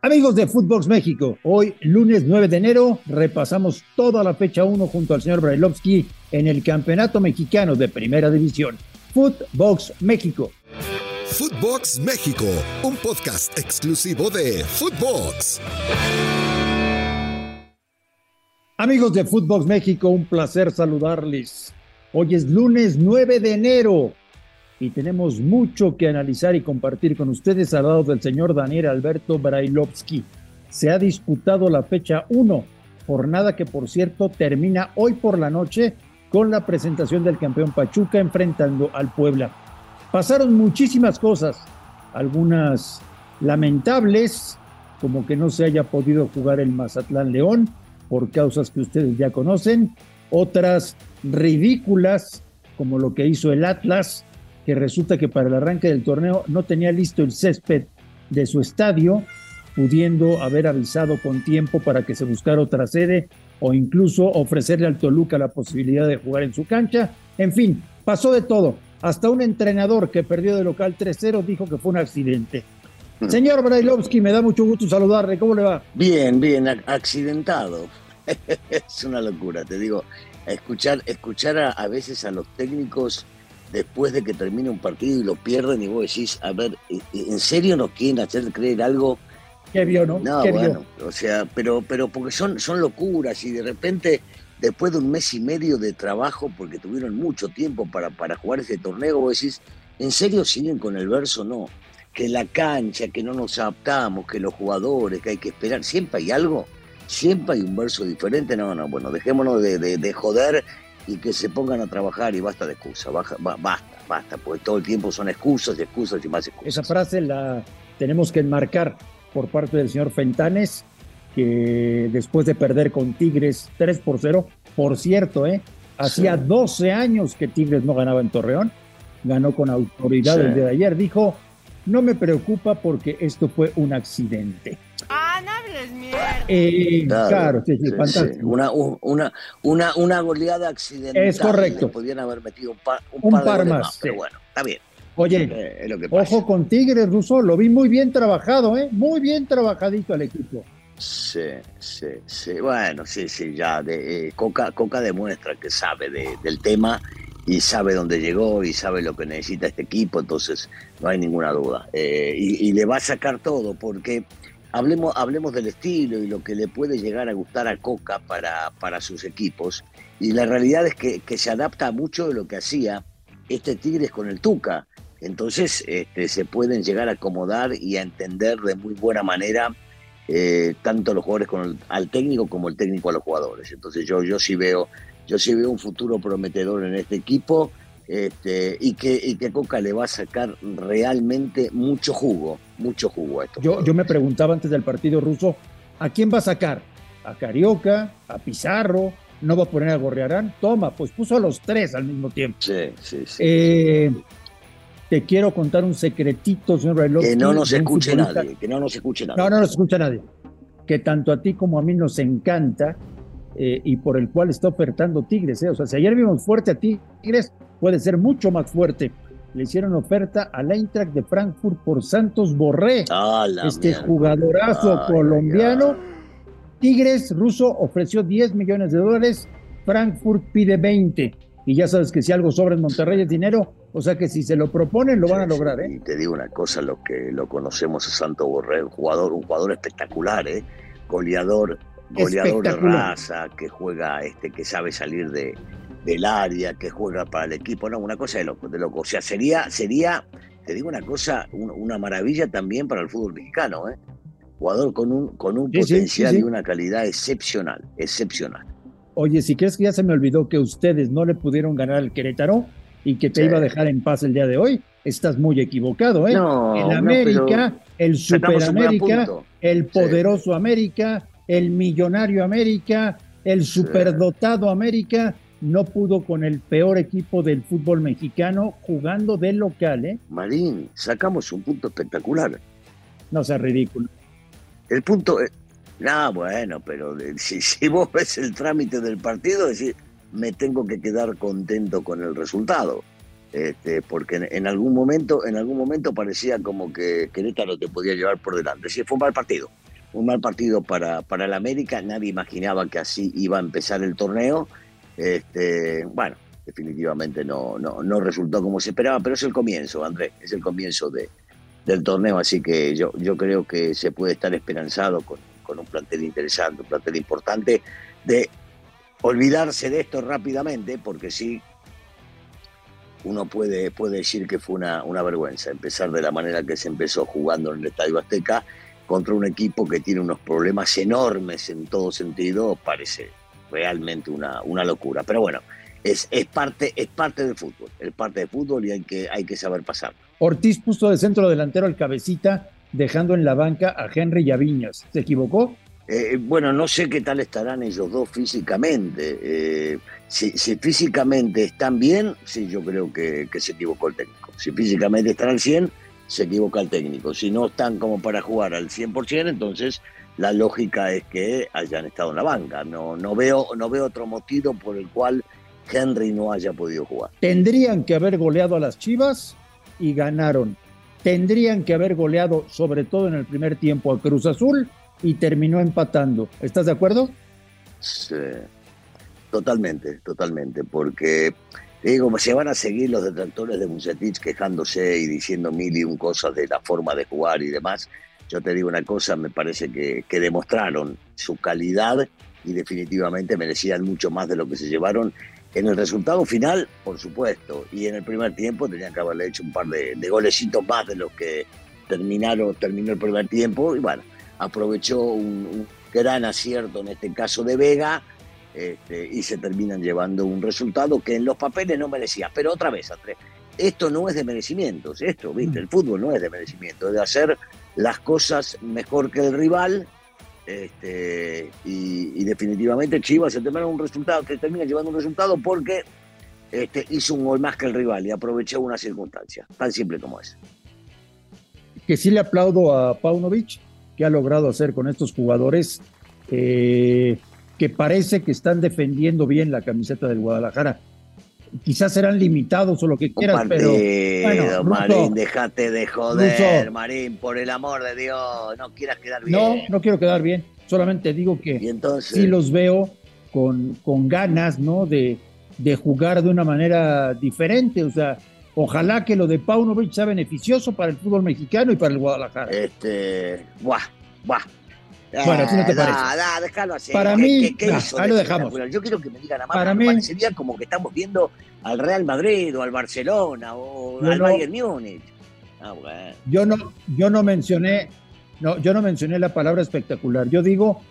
Amigos de Footbox México, hoy lunes 9 de enero repasamos toda la fecha 1 junto al señor Brailovsky en el Campeonato Mexicano de Primera División. Footbox México. Footbox México, un podcast exclusivo de Footbox. Amigos de Footbox México, un placer saludarles. Hoy es lunes 9 de enero y tenemos mucho que analizar y compartir con ustedes al lado del señor Daniel Alberto Brailovsky. Se ha disputado la fecha 1, jornada que por cierto termina hoy por la noche con la presentación del campeón Pachuca enfrentando al Puebla. Pasaron muchísimas cosas, algunas lamentables, como que no se haya podido jugar el Mazatlán León por causas que ustedes ya conocen, otras ridículas, como lo que hizo el Atlas, que resulta que para el arranque del torneo no tenía listo el césped de su estadio, pudiendo haber avisado con tiempo para que se buscara otra sede o incluso ofrecerle al Toluca la posibilidad de jugar en su cancha. En fin, pasó de todo. Hasta un entrenador que perdió de local 3-0 dijo que fue un accidente. Mm. Señor Brailovsky, me da mucho gusto saludarle. ¿Cómo le va? Bien, bien, accidentado. es una locura, te digo. Escuchar, escuchar a veces a los técnicos después de que termine un partido y lo pierden y vos decís, a ver, ¿en serio nos quieren hacer creer algo? ¿Qué vio, no? No, bueno, o sea, pero, pero porque son, son locuras y de repente, después de un mes y medio de trabajo, porque tuvieron mucho tiempo para, para jugar ese torneo, vos decís, ¿en serio siguen con el verso? No. Que la cancha, que no nos adaptamos, que los jugadores, que hay que esperar, siempre hay algo, siempre hay un verso diferente. No, no, bueno, dejémonos de, de, de joder y que se pongan a trabajar y basta de excusas, basta, basta, porque todo el tiempo son excusas y excusas y más excusas. Esa frase la tenemos que enmarcar por parte del señor Fentanes, que después de perder con Tigres 3 por 0, por cierto, ¿eh? hacía 12 años que Tigres no ganaba en Torreón, ganó con autoridad el día de ayer, dijo, no me preocupa porque esto fue un accidente. Eh, claro, sí, sí, fantástico. Una, una, una, una goleada accidental. Es correcto. Podrían haber metido un par, un par, más. pero bueno, está bien. Oye, eh, ojo con Tigres, Russo, lo vi muy bien trabajado, ¿eh? Muy bien trabajadito el equipo. Sí, sí, sí. Bueno, sí, sí, ya. De, eh, Coca, Coca demuestra que sabe del tema y sabe dónde llegó y sabe lo que necesita este equipo, entonces no hay ninguna duda. y, y, le va a sacar todo, porque Hablemos, hablemos del estilo y lo que le puede llegar a gustar a Coca para, para sus equipos. Y la realidad es que, se adapta mucho de lo que hacía este Tigres con el Tuca. Entonces este, se pueden llegar a acomodar y a entender de muy buena manera eh, tanto los jugadores con al técnico como el técnico a los jugadores. Entonces yo, yo sí veo, yo sí veo un futuro prometedor en este equipo este, y, que, y que Coca le va a sacar realmente mucho jugo, mucho jugo a esto. Yo, yo me preguntaba antes del partido ruso, ¿a quién va a sacar? ¿A Carioca? ¿A Pizarro? ¿No va a poner a Gorriarán? Toma, pues puso a los tres al mismo tiempo. Sí, sí, sí. Eh, te quiero contar un secretito, señor Que no nos escuche nadie, que no nos escuche nadie. No, no nos escucha nadie. Que tanto a ti como a mí nos encanta eh, y por el cual está ofertando Tigres. ¿eh? O sea, si ayer vimos fuerte a Tigres, puede ser mucho más fuerte. Le hicieron oferta al Eintracht de Frankfurt por Santos Borré, este jugadorazo colombiano. Tigres ruso ofreció 10 millones de dólares, Frankfurt pide 20. Y ya sabes que si algo sobra en Monterrey es dinero, o sea que si se lo proponen lo van a lograr. ¿eh? Y te digo una cosa, lo que lo conocemos a Santos Borré, un jugador, un jugador espectacular, ¿eh? goleador, goleador de raza, que juega, este, que sabe salir de, del área, que juega para el equipo, no, una cosa de loco, de loco. O sea, sería, sería, te digo una cosa, una maravilla también para el fútbol mexicano, ¿eh? Jugador con un, con un potencial y una calidad excepcional, excepcional. Oye, si crees que ya se me olvidó que ustedes no le pudieron ganar al Querétaro y que te iba a dejar en paz el día de hoy, estás muy equivocado, ¿eh? No, el América, el Super América, el poderoso América, el millonario América, el superdotado América, no pudo con el peor equipo del fútbol mexicano jugando de local, ¿eh? Marín, sacamos un punto espectacular. No sea ridículo. El punto, es, no, bueno, pero si, vos ves el trámite del partido, decir, me tengo que quedar contento con el resultado. Este, porque en, algún momento, en algún momento parecía como que Querétaro te podía llevar por delante. Sí, fue un mal partido. un mal partido para, para el América, nadie imaginaba que así iba a empezar el torneo. Este, bueno, definitivamente no, no, no resultó como se esperaba, pero es el comienzo, Andrés, es el comienzo de, del torneo, así que yo, yo creo que se puede estar esperanzado con, con un plantel interesante, un plantel importante, de olvidarse de esto rápidamente, porque sí, uno puede, puede decir que fue una, una vergüenza empezar de la manera que se empezó jugando en el Estadio Azteca contra un equipo que tiene unos problemas enormes en todo sentido, parece realmente una, una locura. Pero bueno, es, es, parte, es parte del fútbol, es parte del fútbol y hay que, hay que saber pasar. Ortiz puso de centro delantero al cabecita, dejando en la banca a Henry y a Viñas. ¿Se equivocó? Eh, bueno, no sé qué tal estarán ellos dos físicamente. Eh, si, si, físicamente están bien, sí, yo creo que, que, se equivocó el técnico. Si físicamente están al 100, se equivoca el técnico. Si no están como para jugar al 100%, entonces la lógica es que hayan estado en la banca. No, no, veo, no veo otro motivo por el cual Henry no haya podido jugar. Tendrían que haber goleado a las Chivas y ganaron. Tendrían que haber goleado, sobre todo en el primer tiempo, a Cruz Azul y terminó empatando. ¿Estás de acuerdo? Sí, totalmente, totalmente, porque digo, se van a seguir los detractores de Bucetich quejándose y diciendo mil y un cosas de la forma de jugar y demás. Yo te digo una cosa, me parece que, que demostraron su calidad y definitivamente merecían mucho más de lo que se llevaron en el resultado final, por supuesto, y en el primer tiempo tenían que haberle hecho un par de, de golecitos más de los que terminaron, terminó el primer tiempo, y bueno, aprovechó un, gran acierto en este caso de Vega, este, y se terminan llevando un resultado que en los papeles no merecía. Pero otra vez, Andrés, esto no es de merecimientos, esto, ¿viste? El fútbol no es de merecimiento, es de hacer las cosas mejor que el rival este, y, y, definitivamente Chivas se termina un resultado, se termina llevando un resultado porque este, hizo un gol más que el rival y aprovechó una circunstancia, tan simple como es. Que sí le aplaudo a Paunovic, que ha logrado hacer con estos jugadores eh, que parece que están defendiendo bien la camiseta del Guadalajara quizás serán limitados o lo que quieras, partido, pero. Bueno, Marín, déjate de joder, Ruso. Marín, por el amor de Dios, no quieras quedar bien. No, no quiero quedar bien. Solamente digo que entonces? sí los veo con, con ganas, ¿no? De, de jugar de una manera diferente. O sea, ojalá que lo de Paunovic sea beneficioso para el fútbol mexicano y para el Guadalajara. Este, buah, buah. Bueno, ¿qué no te parece? Da, da, déjalo así. Para ¿Qué, mí, qué, qué nah, ahí lo dejamos. Yo quiero que me digan a más, Para mí- parecería como que estamos viendo al Real Madrid o al Barcelona o al no- Bayern Múnich. Ah, bueno. Yo no, yo no mencioné, no, yo no mencioné la palabra espectacular. Yo digo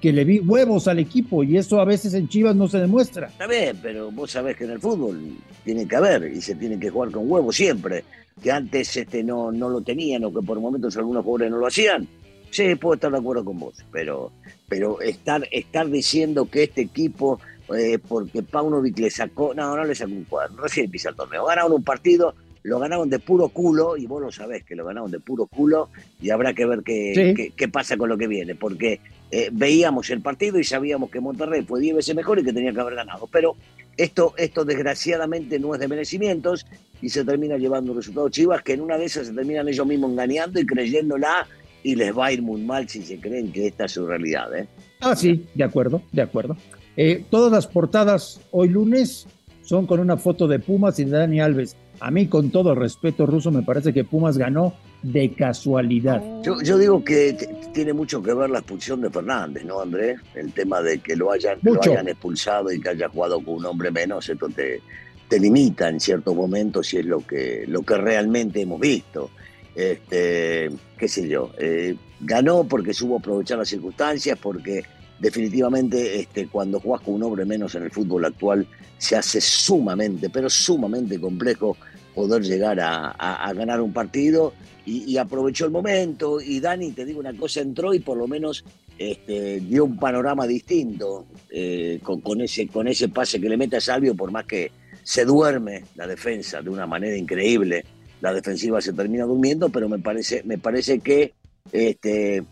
que le vi huevos al equipo y eso a veces en Chivas no se demuestra. Está bien, pero vos sabés que en el fútbol tiene que haber y se tiene que jugar con huevos siempre. Que antes este, no, no lo tenían o que por momentos algunos jugadores no lo hacían. Sí, puedo estar de acuerdo con vos, pero, pero estar, estar diciendo que este equipo, eh, porque Paunovic le sacó, no, no le sacó un cuadro, recién empieza el torneo, ganaron un partido, lo ganaron de puro culo, y vos lo sabés que lo ganaron de puro culo, y habrá que ver qué, Sí. qué, qué pasa con lo que viene, porque eh, veíamos el partido y sabíamos que Monterrey fue 10 veces mejor y que tenía que haber ganado, pero esto, esto desgraciadamente no es de merecimientos y se termina llevando un resultado Chivas que en una de esas se terminan ellos mismos engañando y creyéndola y les va a ir muy mal si se creen que esta es su realidad. ¿eh? Ah, sí, de acuerdo, de acuerdo. Eh, todas las portadas hoy lunes son con una foto de Pumas y de Dani Alves. A mí, con todo respeto ruso, me parece que Pumas ganó de casualidad. Yo, yo digo que tiene mucho que ver la expulsión de Fernández, ¿no, Andrés? El tema de que lo hayan, que lo Mucho. hayan expulsado y que haya jugado con un hombre menos, esto te, te limita en ciertos momentos y es lo que, lo que realmente hemos visto. Este, qué sé yo, eh, ganó porque supo aprovechar las circunstancias, porque definitivamente este, cuando jugás con un hombre menos en el fútbol actual se hace sumamente, pero sumamente complejo poder llegar a, ganar un partido. Y, aprovechó el momento. Y Dani, te digo una cosa, entró y por lo menos este, dio un panorama distinto eh, con ese, con ese pase que le mete a Salvio, por más que se duerme la defensa de una manera increíble, la defensiva se termina durmiendo, pero me parece, me parece que este,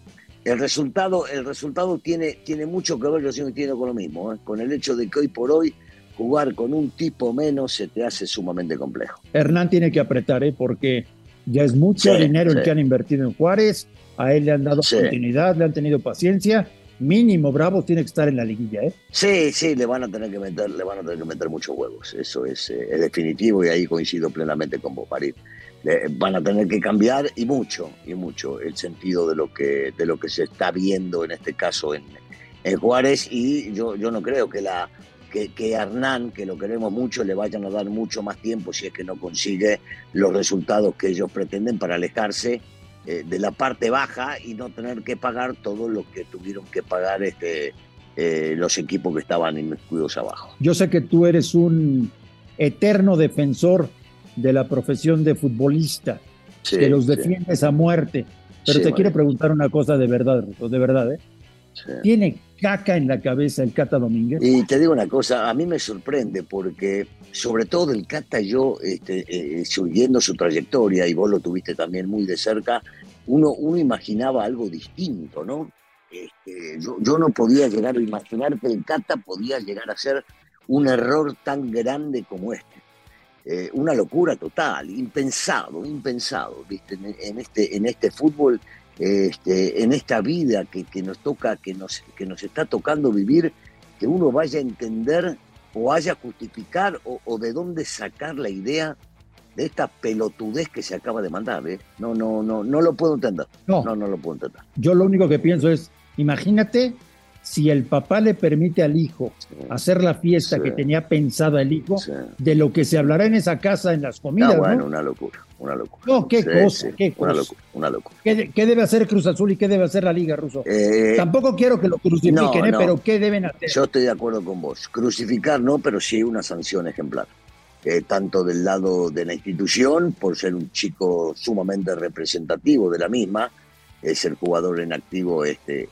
el resultado, el resultado tiene, tiene mucho que ver, yo sigo entiendo con lo mismo, ¿eh? con el hecho de que hoy por hoy jugar con un tipo menos se te hace sumamente complejo. Hernán tiene que apretar, ¿eh? porque Ya es mucho dinero el que han invertido en Juárez. A él le han dado continuidad, le han tenido paciencia. Mínimo Bravos tiene que estar en la liguilla, ¿eh? Sí, sí, le van a tener que meter, le van a tener que meter muchos huevos. Eso es, eh, definitivo y ahí coincido plenamente con vos, Marín. Van a tener que cambiar y mucho, y mucho el sentido de lo que, de lo que se está viendo en este caso en, en Juárez. Y yo, yo no creo que la, que, que, Hernán, que lo queremos mucho, le vayan a dar mucho más tiempo si es que no consigue los resultados que ellos pretenden para alejarse eh, de la parte baja y no tener que pagar todo lo que tuvieron que pagar este, eh, los equipos que estaban inmiscuidos abajo. Yo sé que tú eres un eterno defensor de la profesión de futbolista, que los defiendes a muerte, pero te quiero preguntar una cosa de verdad, de verdad, ¿eh? ¿Tiene caca en la cabeza el Cata Domínguez? Y te digo una cosa, a mí me sorprende porque sobre todo el Cata yo, este, eh, siguiendo su trayectoria, y vos lo tuviste también muy de cerca, uno, uno imaginaba algo distinto, ¿no? Este, yo, no podía llegar a imaginar que el Cata podía llegar a ser un error tan grande como este. Eh, una locura total, impensado, impensado, ¿viste? En, este, en este fútbol este, en esta vida que, nos toca, que nos, que nos está tocando vivir, que uno vaya a entender o vaya a justificar o, de dónde sacar la idea de esta pelotudez que se acaba de mandar. ¿eh? No, no, no, no lo puedo entender. No, no, no lo puedo entender. Yo lo único que pienso es, imagínate si el papá le permite al hijo hacer la fiesta que tenía pensada el hijo, de lo que se hablará en esa casa en las comidas. bueno, una locura, una locura. No, qué cosa, qué cosa. Una locura, una locura. ¿Qué, debe hacer Cruz Azul y qué debe hacer la Liga Ruso? Eh, Tampoco quiero que lo crucifiquen, ¿eh? pero ¿qué deben hacer? Yo estoy de acuerdo con vos. Crucificar no, pero sí una sanción ejemplar. Eh, tanto del lado de la institución, por ser un chico sumamente representativo de la misma, es el jugador en activo este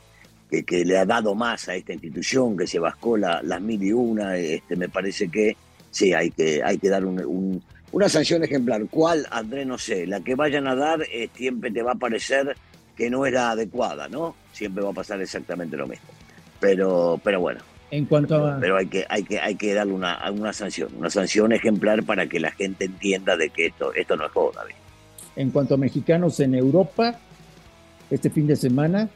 que, le ha dado más a esta institución, que se bascó la, las mil y una, este, me parece que sí, hay que, hay que dar una sanción ejemplar. ¿Cuál, André? No sé. La que vayan a dar eh, siempre te va a parecer que no era adecuada, ¿no? Siempre va a pasar exactamente lo mismo. Pero, pero bueno. En cuanto a... Pero hay que, hay que, hay que darle una, una sanción, una sanción ejemplar para que la gente entienda de que esto, esto no es joda. En cuanto a mexicanos en Europa, este fin de semana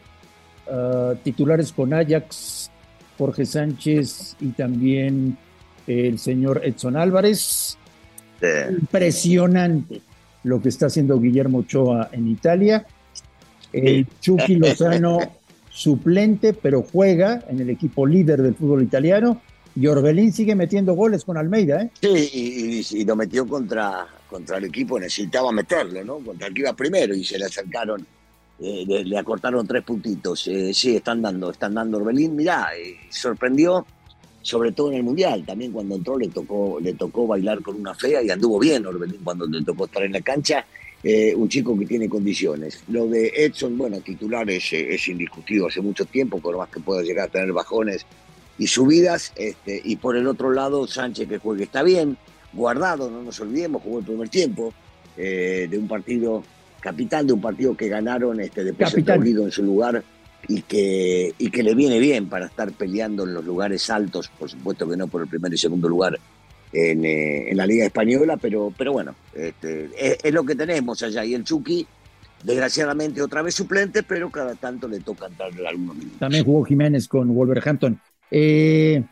Titulares con Ajax, Jorge Sánchez y también el señor Edson Álvarez. Impresionante lo que está haciendo Guillermo Ochoa en Italia. El Chucky Lozano suplente, pero juega en el equipo líder del fútbol italiano. Y Orbelín sigue metiendo goles con Almeida, ¿eh? Sí, y, lo metió contra, contra el equipo, necesitaba meterlo, ¿no? Contra el que iba primero y se le acercaron eh, le, acortaron tres puntitos. Eh, sí, están dando, están dando Orbelín. Mirá, eh, sorprendió, sobre todo en el Mundial. También cuando entró le tocó, le tocó bailar con una fea y anduvo bien Orbelín cuando le tocó estar en la cancha. un chico que tiene condiciones. Lo de Edson, bueno, titular es, es indiscutido hace mucho tiempo, por más que pueda llegar a tener bajones y subidas. Este, y por el otro lado, Sánchez que juegue está bien, guardado, no nos olvidemos, jugó el primer tiempo de un partido capital de un partido que ganaron este, después perdido en su lugar y que, y que le viene bien para estar peleando en los lugares altos, por supuesto que no por el primer y segundo lugar en, eh, la Liga Española, pero, pero bueno, este, es, lo que tenemos allá. Y el Chucky, desgraciadamente otra vez suplente, pero cada tanto le toca entrarle algunos minutos. También jugó Jiménez con Wolverhampton. Eh,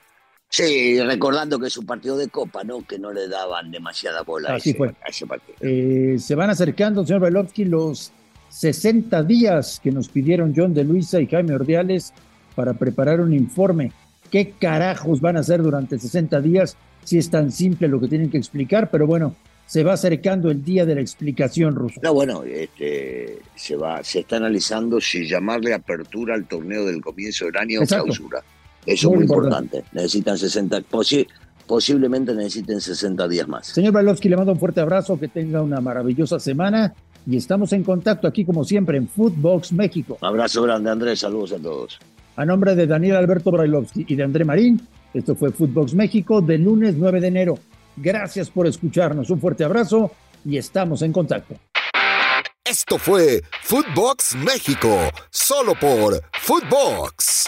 Sí, recordando que es un partido de Copa, ¿no? Que no le daban demasiada bola a, ese, partido. Eh, se van acercando, señor Bailovsky, los 60 días que nos pidieron John de Luisa y Jaime Ordiales para preparar un informe. ¿Qué carajos van a hacer durante 60 días? Si es tan simple lo que tienen que explicar, pero bueno, se va acercando el día de la explicación, Ruso. No, bueno, este, se va, se está analizando si llamarle apertura al torneo del comienzo del año o clausura. Eso es muy importante. Necesitan 60, posiblemente necesiten 60 días más. Señor Balovsky, le mando un fuerte abrazo, que tenga una maravillosa semana y estamos en contacto aquí como siempre en Footbox México. abrazo grande Andrés, saludos a todos. A nombre de Daniel Alberto Brailovsky y de André Marín, esto fue Footbox México de lunes 9 de enero. Gracias por escucharnos, un fuerte abrazo y estamos en contacto. Esto fue Footbox México, solo por Footbox.